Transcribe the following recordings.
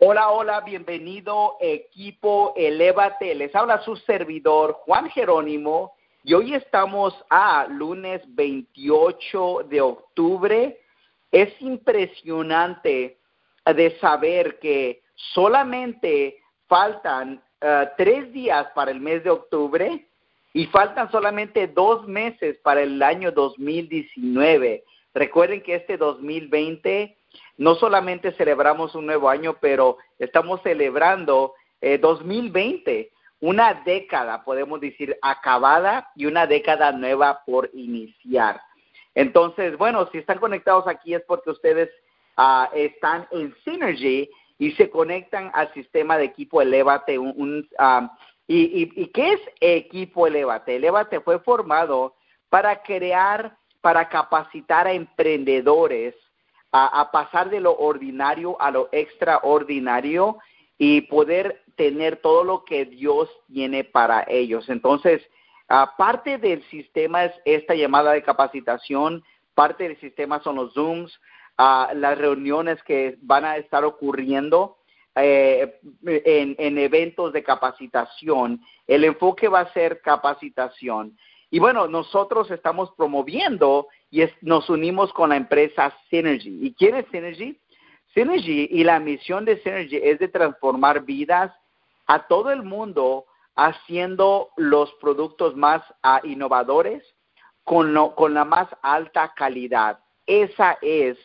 Hola, hola, bienvenido equipo Elévate. Les habla su servidor Juan Jerónimo y hoy estamos a lunes 28 de octubre. Es impresionante de saber que solamente faltan eh, tres días para el mes de octubre y faltan solamente dos meses para el año 2019. Recuerden que este 2020 no solamente celebramos un nuevo año, pero estamos celebrando 2020, eh, una década, podemos decir, acabada y una década nueva por iniciar. Entonces, bueno, si están conectados aquí es porque ustedes ah, están en Synergy y se conectan al sistema de equipo Elevate. Un, ah, y, qué es equipo Elevate? Elevate fue formado para crear, para capacitar a emprendedores a, pasar de lo ordinario a lo extraordinario y poder tener todo lo que Dios tiene para ellos. Entonces, parte del sistema es esta llamada de capacitación, parte del sistema son los Zooms, las reuniones que van a estar ocurriendo eh, en, eventos de capacitación. El enfoque va a ser capacitación. Y bueno, nosotros estamos promoviendo y nos unimos con la empresa Synergy. ¿Y quién es Synergy? Synergy y la misión de Synergy es de transformar vidas a todo el mundo haciendo los productos más ah, innovadores con, con la más alta calidad. Esa es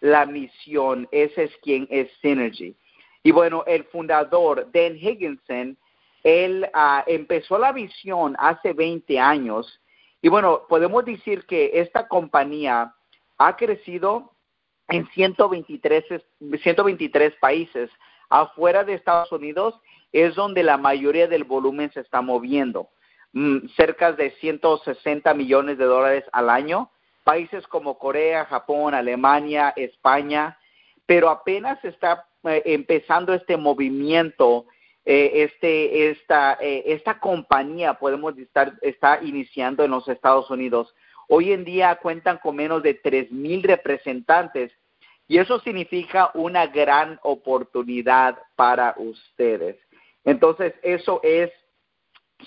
la misión, ese es quien es Synergy. Y bueno, el fundador, Dan Higginson, él ah, empezó la visión hace 20 años y bueno, podemos decir que esta compañía ha crecido en 123, 123 países. Afuera de Estados Unidos es donde la mayoría del volumen se está moviendo. Mm, cerca de 160 millones de dólares al año. Países como Corea, Japón, Alemania, España, pero apenas está eh, empezando este movimiento eh, este, esta, eh, esta compañía, podemos estar, está iniciando en los Estados Unidos. Hoy en día cuentan con menos de tres mil representantes y eso significa una gran oportunidad para ustedes. Entonces, eso es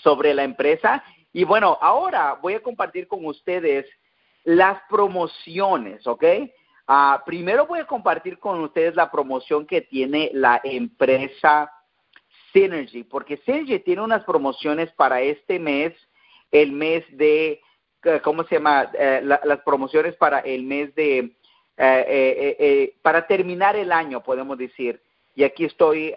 sobre la empresa. Y bueno, ahora voy a compartir con ustedes las promociones, ¿ok? Ah, primero voy a compartir con ustedes la promoción que tiene la empresa Synergy, porque Synergy tiene unas promociones para este mes, el mes de, eh, ¿cómo se llama? Eh, las promociones para el mes de, eh, para terminar el año, podemos decir. Y aquí estoy,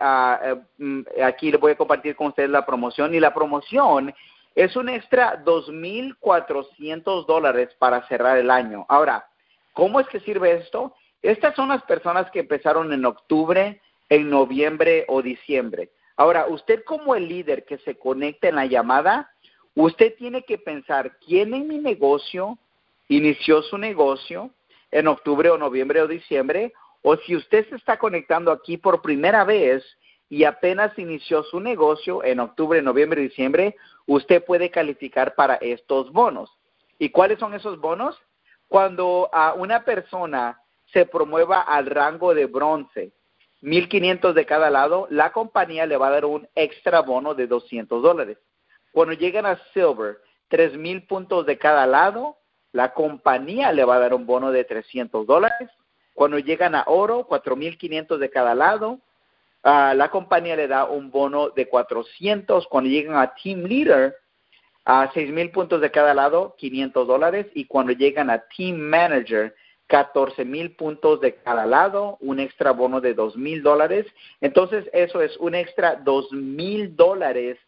mm, aquí le voy a compartir con ustedes la promoción. Y la promoción es un extra 2.400 dólares para cerrar el año. Ahora, ¿cómo es que sirve esto? Estas son las personas que empezaron en octubre, en noviembre o diciembre. Ahora, usted como el líder que se conecta en la llamada, usted tiene que pensar quién en mi negocio inició su negocio en octubre o noviembre o diciembre, o si usted se está conectando aquí por primera vez y apenas inició su negocio en octubre, noviembre, diciembre, usted puede calificar para estos bonos. ¿Y cuáles son esos bonos? Cuando a una persona se promueva al rango de bronce, 1.500 de cada lado, la compañía le va a dar un extra bono de 200 dólares. Cuando llegan a Silver, 3.000 puntos de cada lado, la compañía le va a dar un bono de 300 dólares. Cuando llegan a Oro, 4.500 de cada lado, uh, la compañía le da un bono de 400. Cuando llegan a Team Leader, a 6.000 puntos de cada lado, 500 dólares. Y cuando llegan a Team Manager, 14 mil puntos de cada lado, un extra bono de dos mil dólares. Entonces, eso es un extra dos mil dólares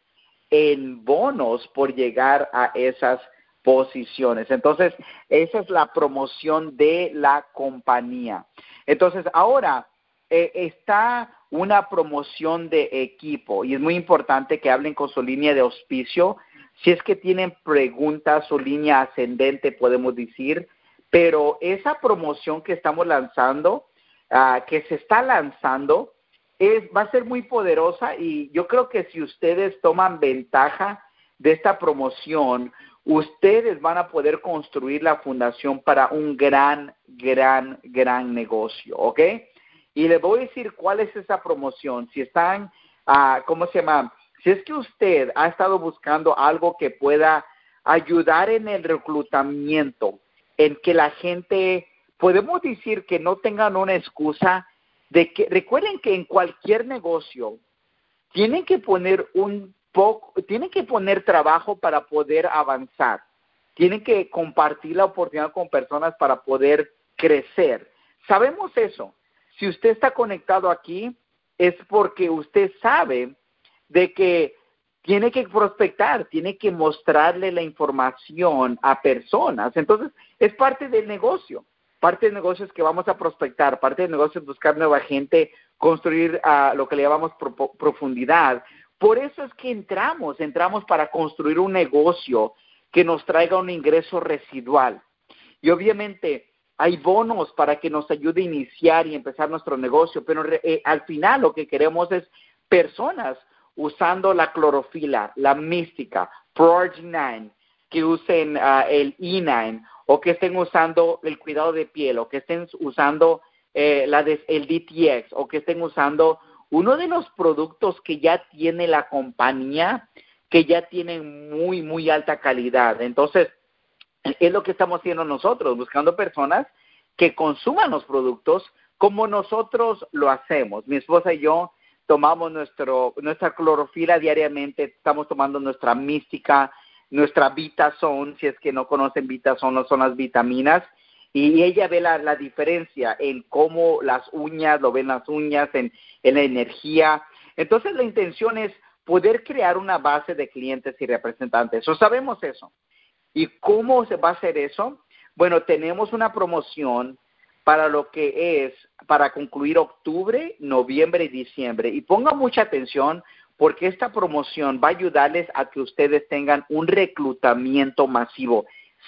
en bonos por llegar a esas posiciones. Entonces, esa es la promoción de la compañía. Entonces, ahora eh, está una promoción de equipo y es muy importante que hablen con su línea de auspicio. Si es que tienen preguntas, su línea ascendente, podemos decir, pero esa promoción que estamos lanzando, ah, que se está lanzando, va a ser muy poderosa y yo creo que si ustedes toman ventaja de esta promoción, ustedes van a poder construir la fundación para un gran, gran, gran negocio, ¿ok? Y les voy a decir cuál es esa promoción. Si están, uh, ¿cómo se llama? Si es que usted ha estado buscando algo que pueda ayudar en el reclutamiento, en que la gente, podemos decir que no tengan una excusa de que, recuerden que en cualquier negocio tienen que poner un poco, tienen que poner trabajo para poder avanzar, tienen que compartir la oportunidad con personas para poder crecer. Sabemos eso. Si usted está conectado aquí, es porque usted sabe de que tiene que prospectar, tiene que mostrarle la información a personas. Entonces, es parte del negocio. Parte del negocio es que vamos a prospectar, parte del negocio es buscar nueva gente, construir lo que le llamamos pro profundidad. Por eso es que entramos, entramos para construir un negocio que nos traiga un ingreso residual. Y obviamente hay bonos para que nos ayude a iniciar y empezar nuestro negocio, pero eh, al final lo que queremos es personas usando la clorofila, la mística, Proarginine, que usen uh, el E9 o que estén usando el cuidado de piel o que estén usando eh, la de, el DTX o que estén usando uno de los productos que ya tiene la compañía, que ya tienen muy, muy alta calidad. Entonces, es lo que estamos haciendo nosotros, buscando personas que consuman los productos como nosotros lo hacemos. Mi esposa y yo tomamos nuestro, nuestra clorofila diariamente, estamos tomando nuestra mística, nuestra Vitazone, si es que no conocen Vitazone, no son las vitaminas, y ella ve la, la, diferencia en cómo las uñas, lo ven las uñas, en, en la energía. Entonces la intención es poder crear una base de clientes y representantes. O sabemos eso. ¿Y cómo se va a hacer eso? Bueno, tenemos una promoción para lo que es para concluir octubre, noviembre y diciembre. Y ponga mucha atención porque esta promoción va a ayudarles a que ustedes tengan un reclutamiento masivo,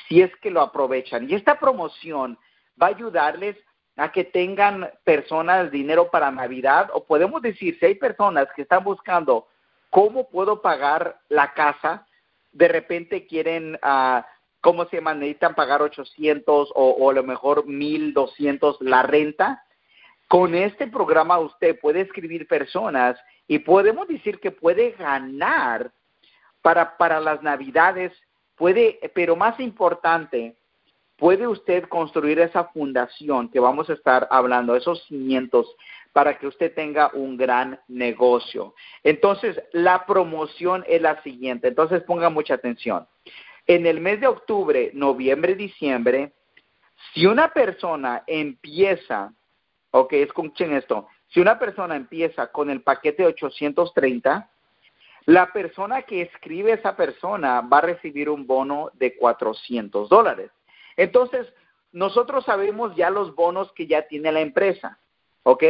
si es que lo aprovechan. Y esta promoción va a ayudarles a que tengan personas dinero para Navidad, o podemos decir, si hay personas que están buscando cómo puedo pagar la casa, de repente quieren uh, ¿cómo se llama? Necesitan pagar 800 o, o a lo mejor 1200 la renta. Con este programa usted puede escribir personas y podemos decir que puede ganar para, para las navidades, puede, pero más importante, puede usted construir esa fundación que vamos a estar hablando, esos cimientos, para que usted tenga un gran negocio. Entonces, la promoción es la siguiente, entonces ponga mucha atención. En el mes de octubre, noviembre, diciembre, si una persona empieza, ok, escuchen esto, si una persona empieza con el paquete 830, la persona que escribe esa persona va a recibir un bono de 400 dólares. Entonces, nosotros sabemos ya los bonos que ya tiene la empresa, ¿ok?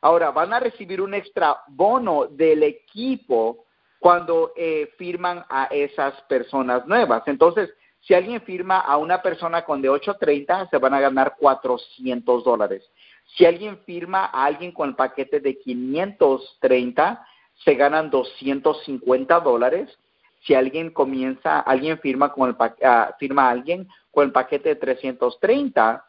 Ahora, van a recibir un extra bono del equipo cuando eh, firman a esas personas nuevas. Entonces, si alguien firma a una persona con de 830, se van a ganar 400 dólares. Si alguien firma a alguien con el paquete de 530, se ganan 250 dólares. Si alguien comienza, alguien firma con el uh, firma a alguien con el paquete de 330,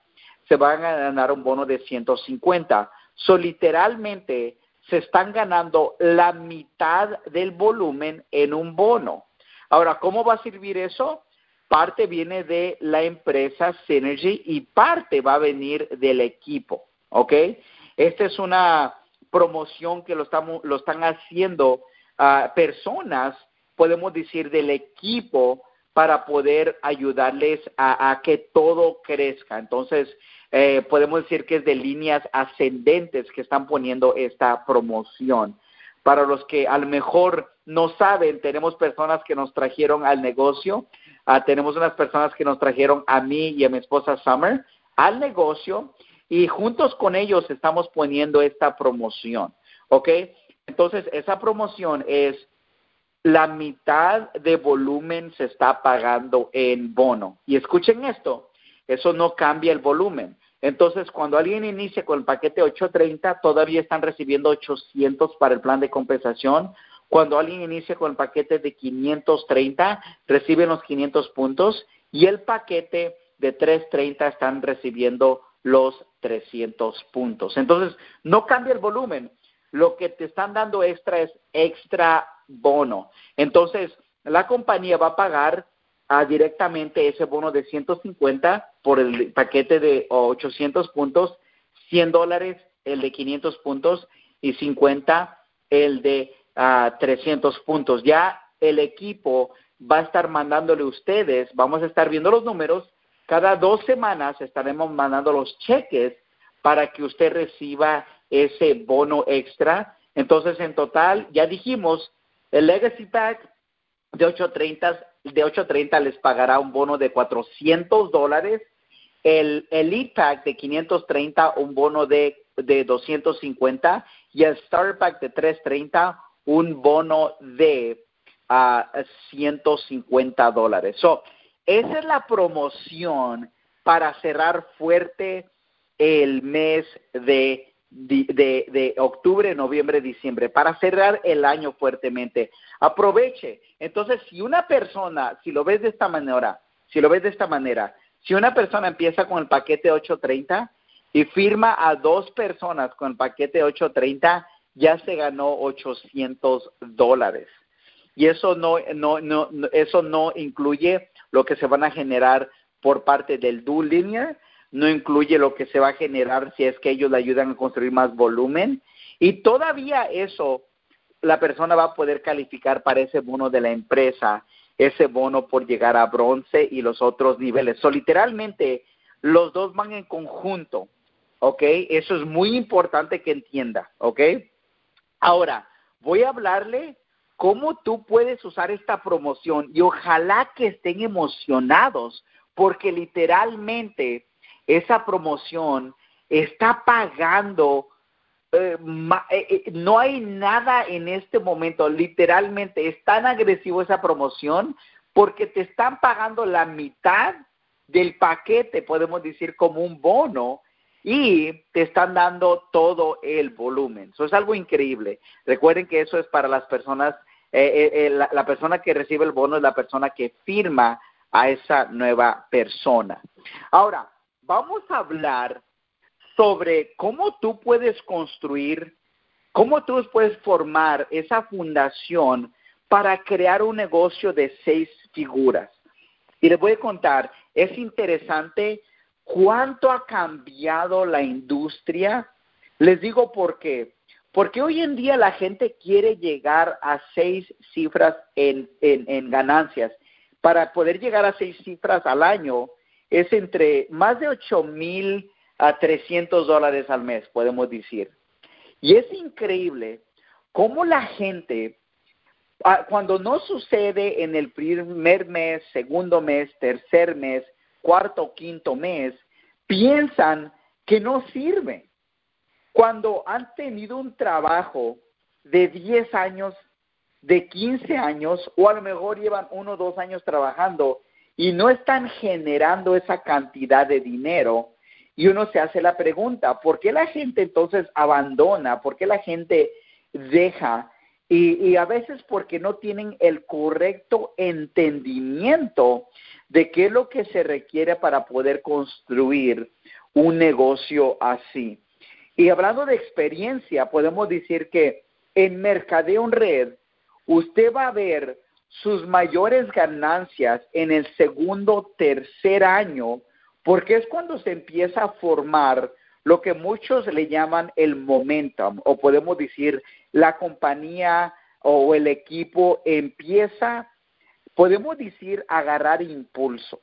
se van a ganar un bono de 150. So, literalmente, se están ganando la mitad del volumen en un bono. Ahora, ¿cómo va a servir eso? Parte viene de la empresa Synergy y parte va a venir del equipo, ¿ok? Esta es una promoción que lo, estamos, lo están haciendo uh, personas, podemos decir, del equipo para poder ayudarles a, que todo crezca. Entonces, eh, podemos decir que es de líneas ascendentes que están poniendo esta promoción. Para los que a lo mejor no saben, tenemos personas que nos trajeron al negocio, uh, tenemos unas personas que nos trajeron a mí y a mi esposa Summer al negocio y juntos con ellos estamos poniendo esta promoción, ¿ok? Entonces, esa promoción es la mitad de volumen se está pagando en bono. Y escuchen esto, eso no cambia el volumen. Entonces, cuando alguien inicia con el paquete 830, todavía están recibiendo 800 para el plan de compensación. Cuando alguien inicia con el paquete de 530, reciben los 500 puntos y el paquete de 330 están recibiendo los 300 puntos. Entonces, no cambia el volumen. Lo que te están dando extra es extra bono. Entonces, la compañía va a pagar ah, directamente ese bono de 150 por el paquete de 800 puntos, 100 dólares el de 500 puntos y 50 el de 300 ah, puntos. Ya el equipo va a estar mandándole ustedes, vamos a estar viendo los números, cada dos semanas estaremos mandando los cheques para que usted reciba ese bono extra. Entonces, en total, ya dijimos, el Legacy Pack de 830, de 830 les pagará un bono de 400 dólares, el Elite Pack de 530 un bono de, de 250 y el Starter Pack de 330 un bono de a 150 dólares. So, esa es la promoción para cerrar fuerte el mes de, de, de, octubre, noviembre, diciembre, para cerrar el año fuertemente. Aproveche. Entonces, si una persona, si lo ves de esta manera, si lo ves de esta manera, si una persona empieza con el paquete 830 y firma a dos personas con el paquete 830, ya se ganó 800 dólares y eso no, no, no, eso no incluye lo que se van a generar por parte del dual linear, no incluye lo que se va a generar si es que ellos le ayudan a construir más volumen y todavía eso la persona va a poder calificar para ese bono de la empresa, ese bono por llegar a bronce y los otros niveles. So, literalmente, los dos van en conjunto, ¿ok? Eso es muy importante que entienda, ¿ok? Ahora, voy a hablarle cómo tú puedes usar esta promoción y ojalá que estén emocionados porque literalmente esa promoción está pagando, eh, eh, eh, no hay nada en este momento, literalmente es tan agresivo esa promoción porque te están pagando la mitad del paquete, podemos decir como un bono, y te están dando todo el volumen. Eso es algo increíble. Recuerden que eso es para las personas eh, la, persona que recibe el bono es la persona que firma a esa nueva persona. Ahora, vamos a hablar sobre cómo tú puedes construir, cómo tú puedes formar esa fundación para crear un negocio de seis figuras. Y les voy a contar, es interesante cuánto ha cambiado la industria. Les digo por qué. Porque hoy en día la gente quiere llegar a seis cifras en, en, ganancias. Para poder llegar a seis cifras al año es entre más de ocho mil a 300 dólares al mes, podemos decir. Y es increíble cómo la gente, ah, cuando no sucede en el primer mes, segundo mes, tercer mes, cuarto, quinto mes, piensan que no sirve cuando han tenido un trabajo de 10 años, de 15 años, o a lo mejor llevan uno o dos años trabajando y no están generando esa cantidad de dinero, y uno se hace la pregunta, ¿por qué la gente entonces abandona? ¿Por qué la gente deja? Y, y, a veces porque no tienen el correcto entendimiento de qué es lo que se requiere para poder construir un negocio así. Y hablando de experiencia, podemos decir que en Mercadeo en Red, usted va a ver sus mayores ganancias en el segundo, tercer año, porque es cuando se empieza a formar lo que muchos le llaman el momentum, o podemos decir la compañía o el equipo empieza, podemos decir, a agarrar impulso.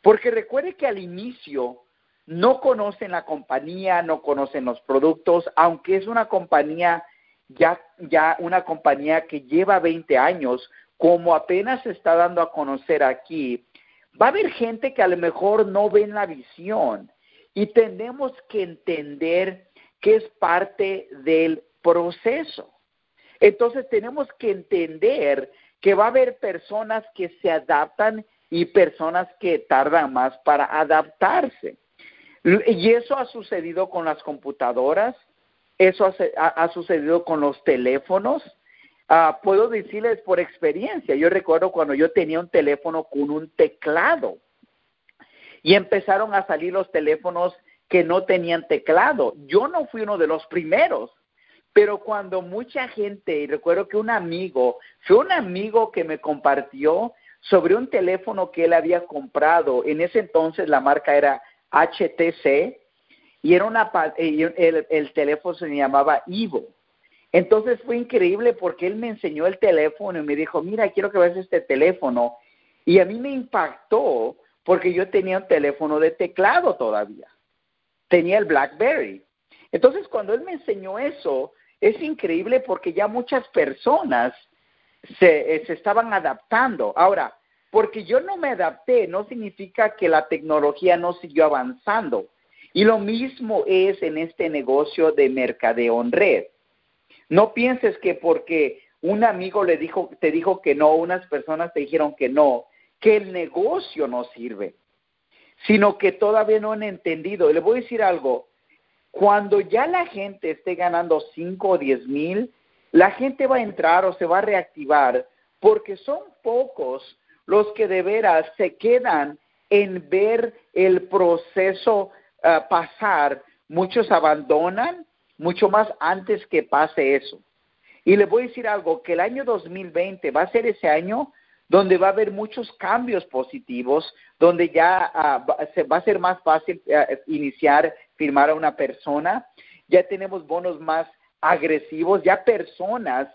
Porque recuerde que al inicio no conocen la compañía, no conocen los productos, aunque es una compañía ya, ya una compañía que lleva 20 años, como apenas se está dando a conocer aquí, va a haber gente que a lo mejor no ven la visión y tenemos que entender que es parte del proceso. Entonces tenemos que entender que va a haber personas que se adaptan y personas que tardan más para adaptarse. Y eso ha sucedido con las computadoras, eso ha, sucedido con los teléfonos. Ah, puedo decirles por experiencia, yo recuerdo cuando yo tenía un teléfono con un teclado y empezaron a salir los teléfonos que no tenían teclado. Yo no fui uno de los primeros, pero cuando mucha gente, y recuerdo que un amigo, fue un amigo que me compartió sobre un teléfono que él había comprado. En ese entonces la marca era HTC y era una, el, el teléfono se llamaba Ivo. Entonces fue increíble porque él me enseñó el teléfono y me dijo, mira, quiero que veas este teléfono. Y a mí me impactó porque yo tenía un teléfono de teclado todavía. Tenía el BlackBerry. Entonces cuando él me enseñó eso, es increíble porque ya muchas personas se, eh, se estaban adaptando. Ahora, porque yo no me adapté, no significa que la tecnología no siguió avanzando. Y lo mismo es en este negocio de mercadeo en red. No pienses que porque un amigo le dijo, te dijo que no, unas personas te dijeron que no, que el negocio no sirve, sino que todavía no han entendido. Y le voy a decir algo, cuando ya la gente esté ganando 5 o 10 mil, la gente va a entrar o se va a reactivar porque son pocos los que de veras se quedan en ver el proceso ah, pasar. Muchos abandonan mucho más antes que pase eso. Y le voy a decir algo, que el año 2020 va a ser ese año donde va a haber muchos cambios positivos, donde ya ah, va a ser más fácil ah, iniciar, firmar a una persona, ya tenemos bonos más agresivos, ya personas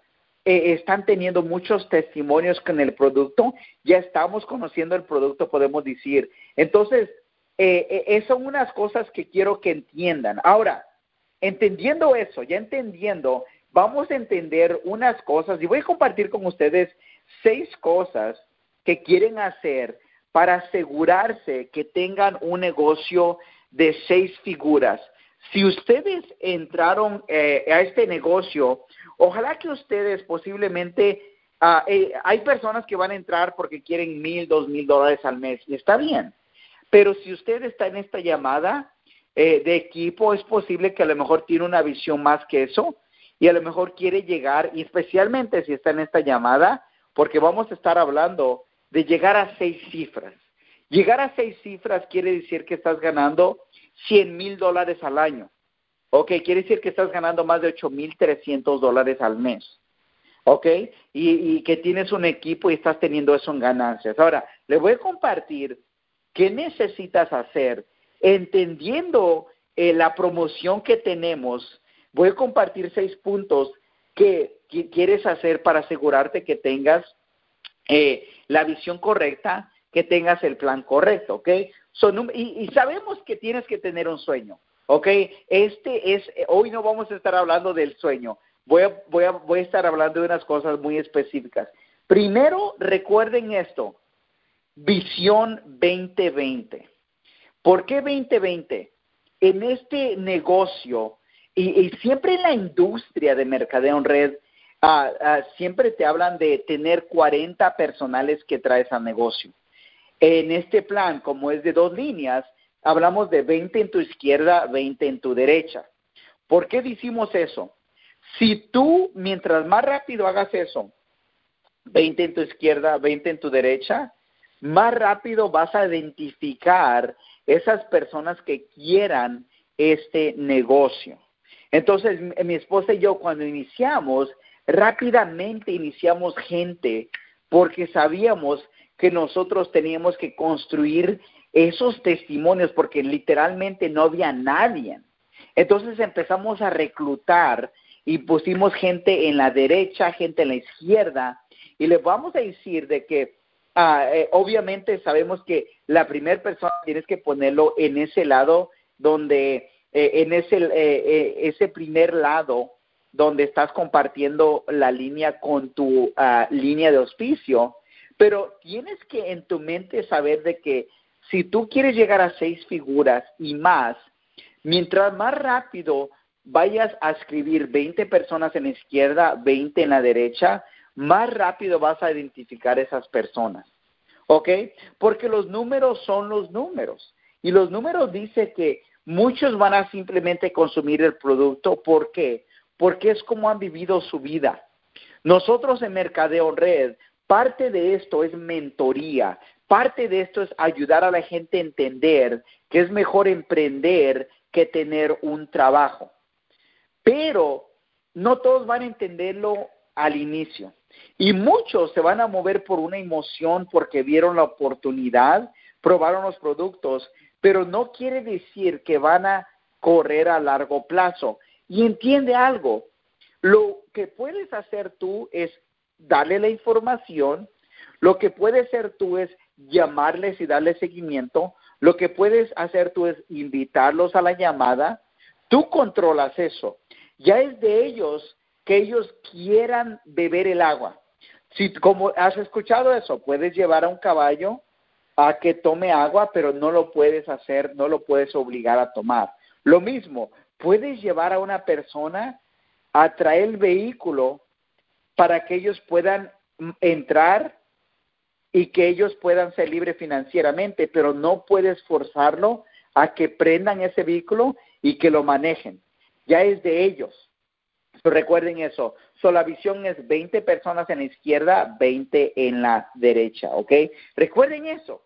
eh, están teniendo muchos testimonios con el producto, ya estamos conociendo el producto, podemos decir. Entonces, eh, eh, son unas cosas que quiero que entiendan. Ahora, entendiendo eso, ya entendiendo, vamos a entender unas cosas y voy a compartir con ustedes seis cosas que quieren hacer para asegurarse que tengan un negocio de seis figuras. Si ustedes entraron eh, a este negocio, ojalá que ustedes posiblemente, eh, hay personas que van a entrar porque quieren mil, dos mil dólares al mes, y está bien. Pero si usted está en esta llamada eh, de equipo, es posible que a lo mejor tiene una visión más que eso y a lo mejor quiere llegar, y especialmente si está en esta llamada, porque vamos a estar hablando de llegar a seis cifras. Llegar a seis cifras quiere decir que estás ganando 100 mil dólares al año. Ok, quiere decir que estás ganando más de 8 mil 300 dólares al mes. Ok, y, que tienes un equipo y estás teniendo eso en ganancias. Ahora, le voy a compartir qué necesitas hacer entendiendo eh, la promoción que tenemos. Voy a compartir seis puntos que, quieres hacer para asegurarte que tengas eh, la visión correcta, que tengas el plan correcto, ¿ok? y, sabemos que tienes que tener un sueño, ¿ok? Este es, hoy no vamos a estar hablando del sueño, voy voy a, voy a estar hablando de unas cosas muy específicas. Primero, recuerden esto, visión 2020. ¿Por qué 2020? En este negocio y, siempre en la industria de mercadeo en red, ah, ah, siempre te hablan de tener 40 personales que traes al negocio. En este plan, como es de dos líneas, hablamos de 20 en tu izquierda, 20 en tu derecha. ¿Por qué decimos eso? Si tú, mientras más rápido hagas eso, 20 en tu izquierda, 20 en tu derecha, más rápido vas a identificar esas personas que quieran este negocio. Entonces, mi esposa y yo cuando iniciamos, rápidamente iniciamos gente porque sabíamos que nosotros teníamos que construir esos testimonios porque literalmente no había nadie. Entonces empezamos a reclutar y pusimos gente en la derecha, gente en la izquierda y les vamos a decir de que ah, eh, obviamente sabemos que la primera persona tienes que ponerlo en ese lado donde, eh, en ese, eh, ese primer lado donde estás compartiendo la línea con tu ah, línea de auspicio pero tienes que en tu mente saber de que si tú quieres llegar a seis figuras y más, mientras más rápido vayas a escribir 20 personas en la izquierda, 20 en la derecha, más rápido vas a identificar esas personas. ¿Ok? Porque los números son los números. Y los números dicen que muchos van a simplemente consumir el producto. ¿Por qué? Porque es como han vivido su vida. Nosotros en Mercadeo Red Parte de esto es mentoría, parte de esto es ayudar a la gente a entender que es mejor emprender que tener un trabajo. Pero no todos van a entenderlo al inicio. Y muchos se van a mover por una emoción porque vieron la oportunidad, probaron los productos, pero no quiere decir que van a correr a largo plazo. Y entiende algo, lo que puedes hacer tú es darle la información, lo que puedes hacer tú es llamarles y darle seguimiento, lo que puedes hacer tú es invitarlos a la llamada, tú controlas eso. Ya es de ellos que ellos quieran beber el agua. Si como has escuchado eso, puedes llevar a un caballo a que tome agua, pero no lo puedes hacer, no lo puedes obligar a tomar. Lo mismo, puedes llevar a una persona a traer el vehículo para que ellos puedan entrar y que ellos puedan ser libres financieramente, pero no puedes forzarlo a que prendan ese vehículo y que lo manejen. Ya es de ellos. Recuerden eso. So, la visión es 20 personas en la izquierda, 20 en la derecha, ¿ok? Recuerden eso.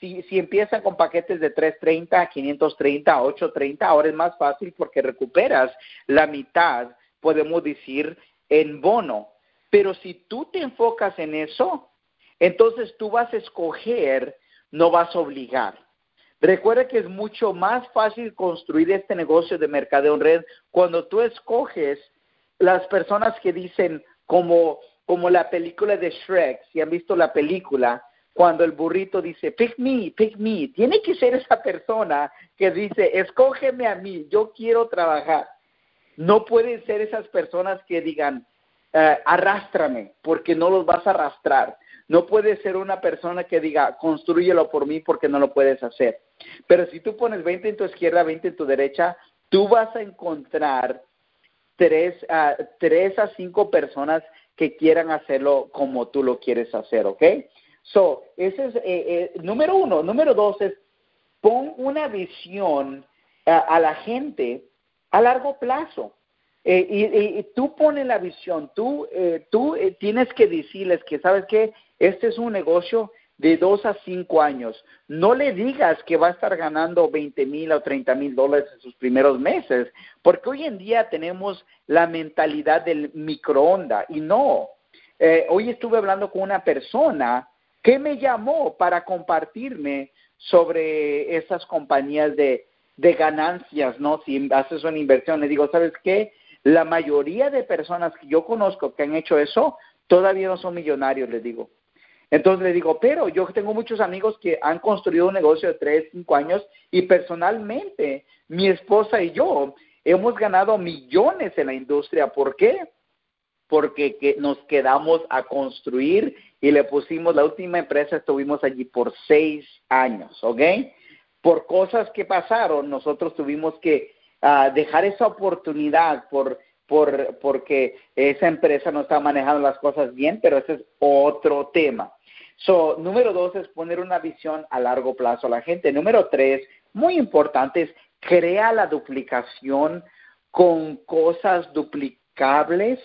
Si, si empiezan con paquetes de 330, 530, 830, ahora es más fácil porque recuperas la mitad, podemos decir, en bono. Pero si tú te enfocas en eso, entonces tú vas a escoger, no vas a obligar. Recuerda que es mucho más fácil construir este negocio de mercadeo en red cuando tú escoges las personas que dicen como, como la película de Shrek, si han visto la película, cuando el burrito dice, pick me, pick me, tiene que ser esa persona que dice, escógeme a mí, yo quiero trabajar. No pueden ser esas personas que digan, eh, arrástrame, porque no los vas a arrastrar. No puede ser una persona que diga, construyelo por mí porque no lo puedes hacer. Pero si tú pones 20 en tu izquierda, 20 en tu derecha, tú vas a encontrar tres, uh, tres a cinco personas que quieran hacerlo como tú lo quieres hacer, ¿ok? So, ese es eh, eh, número uno. Número dos es pon una visión a la gente a largo plazo. Eh, y, tú pones la visión, tú, tú tienes que decirles que, ¿sabes qué? Este es un negocio de dos a cinco años. No le digas que va a estar ganando 20 mil o 30 mil dólares en sus primeros meses, porque hoy en día tenemos la mentalidad del microondas y no. hoy estuve hablando con una persona ¿Qué me llamó para compartirme sobre esas compañías de, de ganancias, ¿no? Si haces una inversión, le digo, ¿sabes qué? La mayoría de personas que yo conozco que han hecho eso todavía no son millonarios, le digo. Entonces le digo, pero yo tengo muchos amigos que han construido un negocio de tres, cinco años y personalmente mi esposa y yo hemos ganado millones en la industria. ¿Por qué? Porque nos quedamos a construir y le pusimos la última empresa, estuvimos allí por seis años, ¿ok? Por cosas que pasaron, nosotros tuvimos que ah, dejar esa oportunidad por, por, porque esa empresa no está manejando las cosas bien, pero ese es otro tema. So, número dos es poner una visión a largo plazo a la gente. Número tres, muy importante, es crea la duplicación con cosas duplicables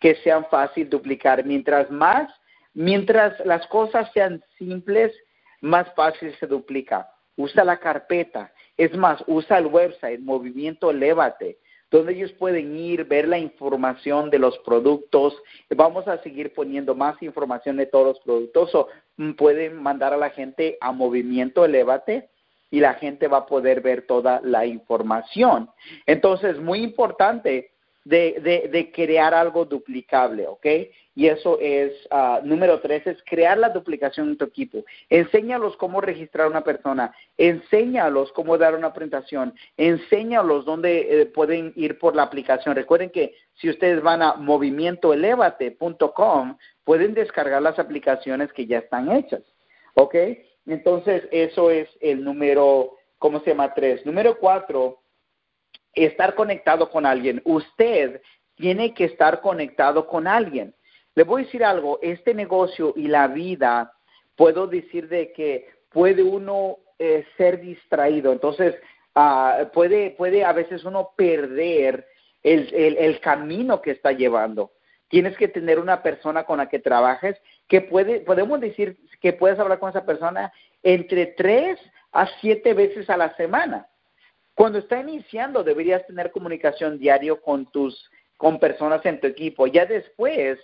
que sean fácil duplicar. Mientras más Mientras las cosas sean simples, más fácil se duplica. Usa la carpeta. Es más, usa el website, Movimiento Elévate, donde ellos pueden ir, ver la información de los productos. Vamos a seguir poniendo más información de todos los productos. O mm, pueden mandar a la gente a Movimiento Elévate y la gente va a poder ver toda la información. Entonces, muy importante de, de, de crear algo duplicable, ¿ok? Y eso es, uh, número tres, es crear la duplicación en tu equipo. Enséñalos cómo registrar una persona, enséñalos cómo dar una presentación, enséñalos dónde eh, pueden ir por la aplicación. Recuerden que si ustedes van a movimientoelevate.com, pueden descargar las aplicaciones que ya están hechas, ¿ok? Entonces, eso es el número, ¿cómo se llama? Tres. Número cuatro, estar conectado con alguien. Usted tiene que estar conectado con alguien. Le voy a decir algo, este negocio y la vida, puedo decir de que puede uno eh, ser distraído, entonces uh, puede, puede a veces uno perder el, el, el, camino que está llevando. Tienes que tener una persona con la que trabajes que puede, podemos decir que puedes hablar con esa persona entre tres a siete veces a la semana Cuando está iniciando, deberías tener comunicación diario con tus con personas en tu equipo. Ya después,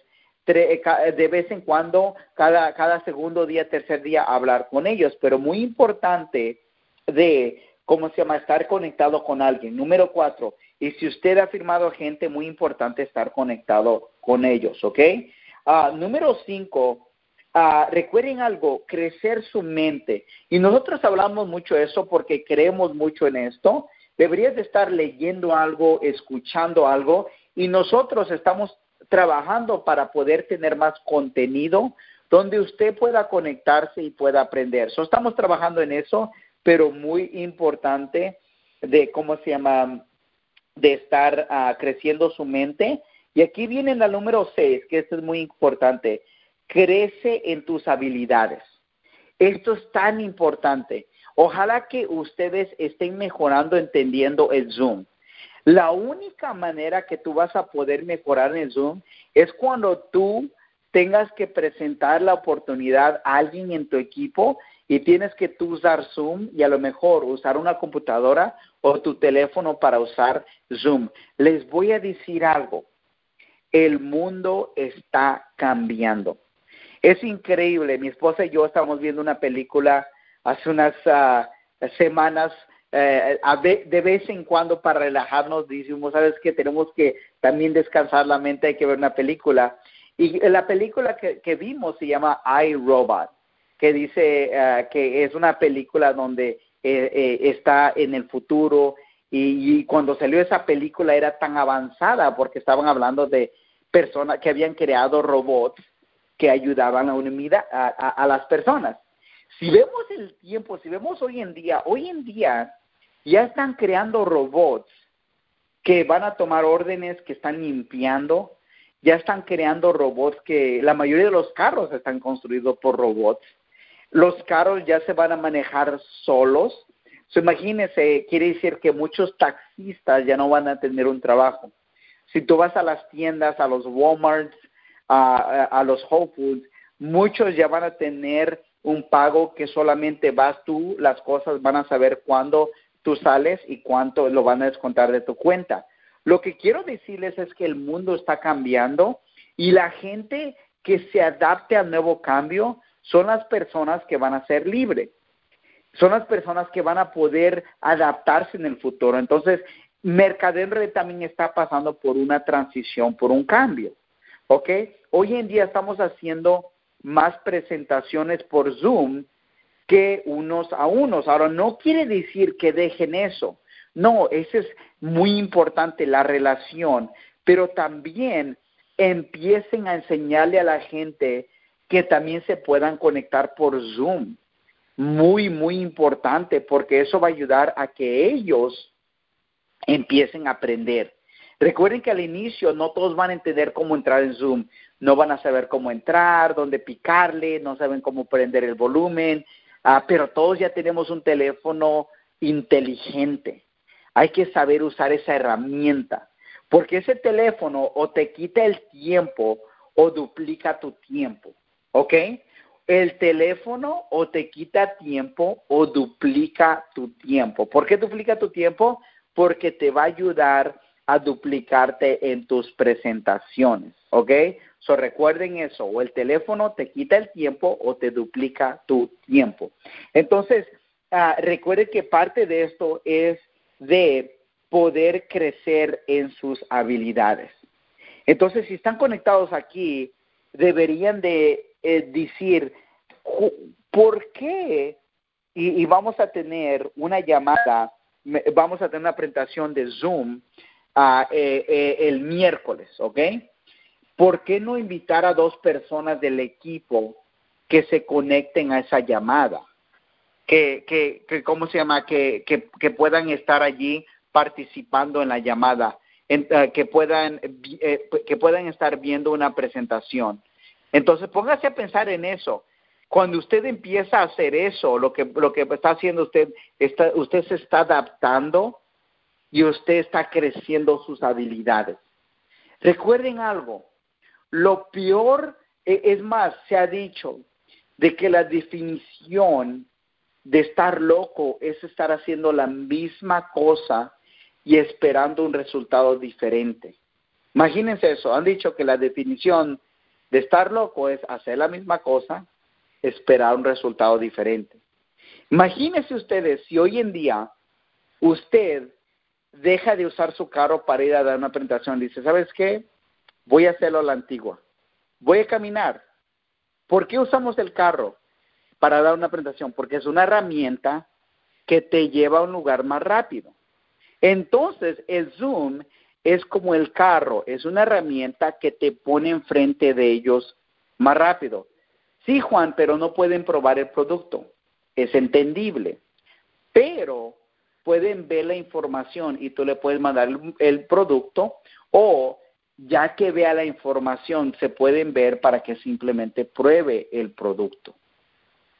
de vez en cuando, cada, cada segundo día, tercer día, hablar con ellos. Pero muy importante de, ¿cómo se llama?, estar conectado con alguien. Número cuatro, y si usted ha firmado gente, muy importante estar conectado con ellos, ¿ok? Ah, número cinco, ah, recuerden algo, crecer su mente. Y nosotros hablamos mucho de eso porque creemos mucho en esto. Deberías de estar leyendo algo, escuchando algo y nosotros estamos trabajando para poder tener más contenido donde usted pueda conectarse y pueda aprender. So, estamos trabajando en eso, pero muy importante de cómo se llama, de estar uh, creciendo su mente. Y aquí viene la número seis, que esto es muy importante. Crece en tus habilidades. Esto es tan importante. Ojalá que ustedes estén mejorando entendiendo el Zoom. La única manera que tú vas a poder mejorar en Zoom es cuando tú tengas que presentar la oportunidad a alguien en tu equipo y tienes que tú usar Zoom y a lo mejor usar una computadora o tu teléfono para usar Zoom. Les voy a decir algo. El mundo está cambiando. Es increíble. Mi esposa y yo estábamos viendo una película hace unas uh, semanas eh, de vez en cuando para relajarnos decimos, sabes que tenemos que también descansar la mente, hay que ver una película. Y la película que, vimos se llama I, Robot, que dice eh, que es una película donde eh, está en el futuro y, cuando salió esa película era tan avanzada porque estaban hablando de personas que habían creado robots que ayudaban a, a, a las personas. Si vemos el tiempo, si vemos hoy en día, hoy en día ya están creando robots que van a tomar órdenes, que están limpiando, ya están creando robots que la mayoría de los carros están construidos por robots. Los carros ya se van a manejar solos. So, imagínense, quiere decir que muchos taxistas ya no van a tener un trabajo. Si tú vas a las tiendas, a los Walmarts, a, a los Whole Foods, muchos ya van a tener un pago que solamente vas tú, las cosas van a saber cuándo tú sales y cuánto lo van a descontar de tu cuenta. Lo que quiero decirles es que el mundo está cambiando y la gente que se adapte al nuevo cambio son las personas que van a ser libres. Son las personas que van a poder adaptarse en el futuro. Entonces, Mercader también está pasando por una transición, por un cambio. ¿Ok? Hoy en día estamos haciendo más presentaciones por Zoom que unos a unos. Ahora, no quiere decir que dejen eso. No, eso es muy importante, la relación, pero también empiecen a enseñarle a la gente que también se puedan conectar por Zoom. Muy, muy importante, porque eso va a ayudar a que ellos empiecen a aprender. Recuerden que al inicio no todos van a entender cómo entrar en Zoom, no van a saber cómo entrar, dónde picarle, no saben cómo prender el volumen, Ah, pero todos ya tenemos un teléfono inteligente. Hay que saber usar esa herramienta, porque ese teléfono o te quita el tiempo o duplica tu tiempo, ¿ok? El teléfono o te quita tiempo o duplica tu tiempo. ¿Por qué duplica tu tiempo? Porque te va a ayudar a duplicarte en tus presentaciones, ¿ok? So recuerden eso, o el teléfono te quita el tiempo o te duplica tu tiempo. Entonces, uh, recuerden que parte de esto es de poder crecer en sus habilidades. Entonces, si están conectados aquí, deberían de eh, decir, ¿por qué? Y, y, vamos a tener una llamada, vamos a tener una presentación de Zoom eh, eh, el miércoles, ¿ok? ¿por qué no invitar a dos personas del equipo que se conecten a esa llamada? Que, que, que ¿cómo se llama? Que, que, que, puedan estar allí participando en la llamada, eh, que, puedan, que puedan estar viendo una presentación. Entonces, póngase a pensar en eso. Cuando usted empieza a hacer eso, lo que, lo que está haciendo usted, está, usted se está adaptando y usted está creciendo sus habilidades. Recuerden algo, lo peor, e, es más, se ha dicho de que la definición de estar loco es estar haciendo la misma cosa y esperando un resultado diferente. Imagínense eso, han dicho que la definición de estar loco es hacer la misma cosa, esperar un resultado diferente. Imagínense ustedes si hoy en día usted deja de usar su carro para ir a dar una presentación, dice, ¿sabes qué? Voy a hacerlo a la antigua. Voy a caminar. ¿Por qué usamos el carro? para dar una presentación, porque es una herramienta que te lleva a un lugar más rápido. Entonces, el Zoom es como el carro, es una herramienta que te pone enfrente de ellos más rápido. Sí, Juan, pero no pueden probar el producto. Es entendible. Pero pueden ver la información y tú le puedes mandar el producto o ya que vea la información, se pueden ver para que simplemente pruebe el producto.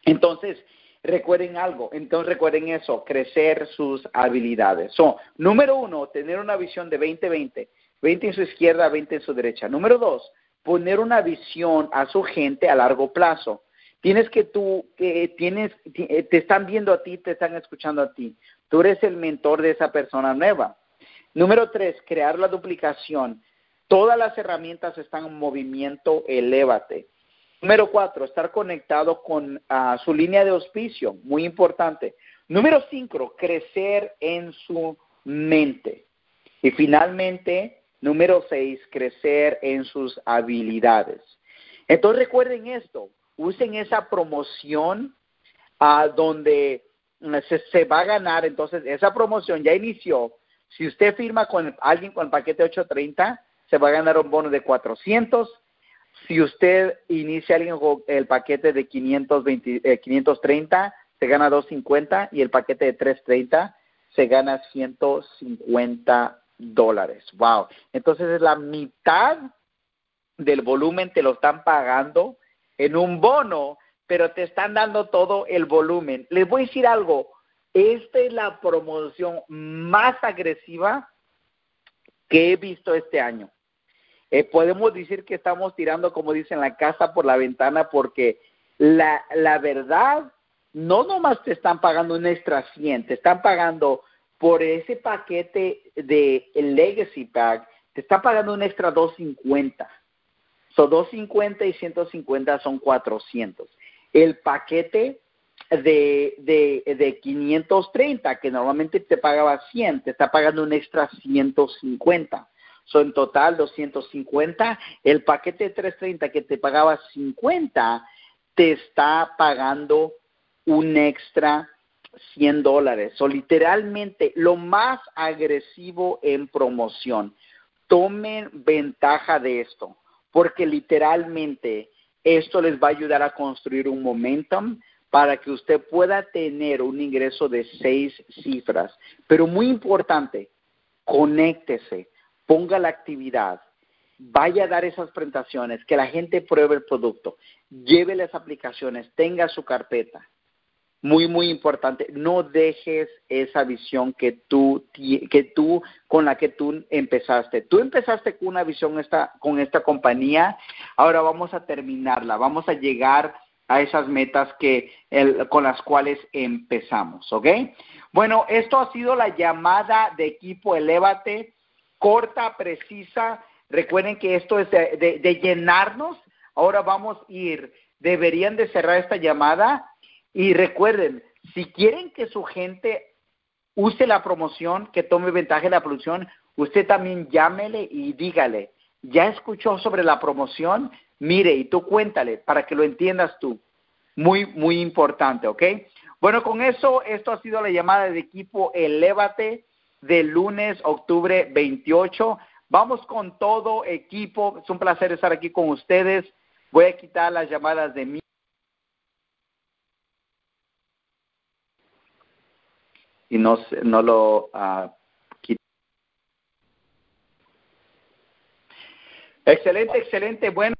Entonces, recuerden algo, entonces recuerden eso, crecer sus habilidades. So, número uno, tener una visión de 20-20, 20 en su izquierda, 20 en su derecha. Número dos, poner una visión a su gente a largo plazo. Tienes que tú, que tienes, te están viendo a ti, te están escuchando a ti. Tú eres el mentor de esa persona nueva. Número tres, crear la duplicación. Todas las herramientas están en movimiento, elévate. Número cuatro, estar conectado con ah, su línea de auspicio, muy importante. Número cinco, crecer en su mente. Y finalmente, número seis, crecer en sus habilidades. Entonces recuerden esto, usen esa promoción a ah, donde se, va a ganar. Entonces, esa promoción ya inició. Si usted firma con alguien con el paquete 830, se va a ganar un bono de 400 si usted inicia el paquete de 520, 530, eh, se gana 250 y el paquete de 330 se gana 150 dólares. Wow. Entonces es la mitad del volumen te lo están pagando en un bono, pero te están dando todo el volumen. Les voy a decir algo. Esta es la promoción más agresiva que he visto este año. Eh, podemos decir que estamos tirando, como dicen, la casa por la ventana porque la, la verdad, no nomás te están pagando un extra 100, te están pagando por ese paquete de Legacy Pack, te está pagando un extra 250. Son 250 y 150 son 400. El paquete de, de, de 530, que normalmente te pagaba 100, te está pagando un extra 150 son en total 250. El paquete de 330 que te pagaba 50 te está pagando un extra 100 dólares. O literalmente lo más agresivo en promoción. Tomen ventaja de esto, porque literalmente esto les va a ayudar a construir un momentum para que usted pueda tener un ingreso de seis cifras. Pero muy importante, conéctese ponga la actividad, vaya a dar esas presentaciones, que la gente pruebe el producto, lleve las aplicaciones, tenga su carpeta. Muy, muy importante, no dejes esa visión que tú, que tú, con la que tú empezaste. Tú empezaste con una visión esta, con esta compañía, ahora vamos a terminarla, vamos a llegar a esas metas que, con las cuales empezamos, ¿ok? Bueno, esto ha sido la llamada de equipo Elévate corta, precisa. Recuerden que esto es de, llenarnos. Ahora vamos a ir, deberían de cerrar esta llamada y recuerden, si quieren que su gente use la promoción, que tome ventaja de la producción, usted también llámele y dígale, ya escuchó sobre la promoción, mire y tú cuéntale para que lo entiendas tú. Muy, muy importante, ¿ok? Bueno, con eso, esto ha sido la llamada de equipo Elévate de lunes, octubre 28. Vamos con todo equipo. Es un placer estar aquí con ustedes. Voy a quitar las llamadas de mí. Y no, no lo uh, Excelente, excelente. Bueno.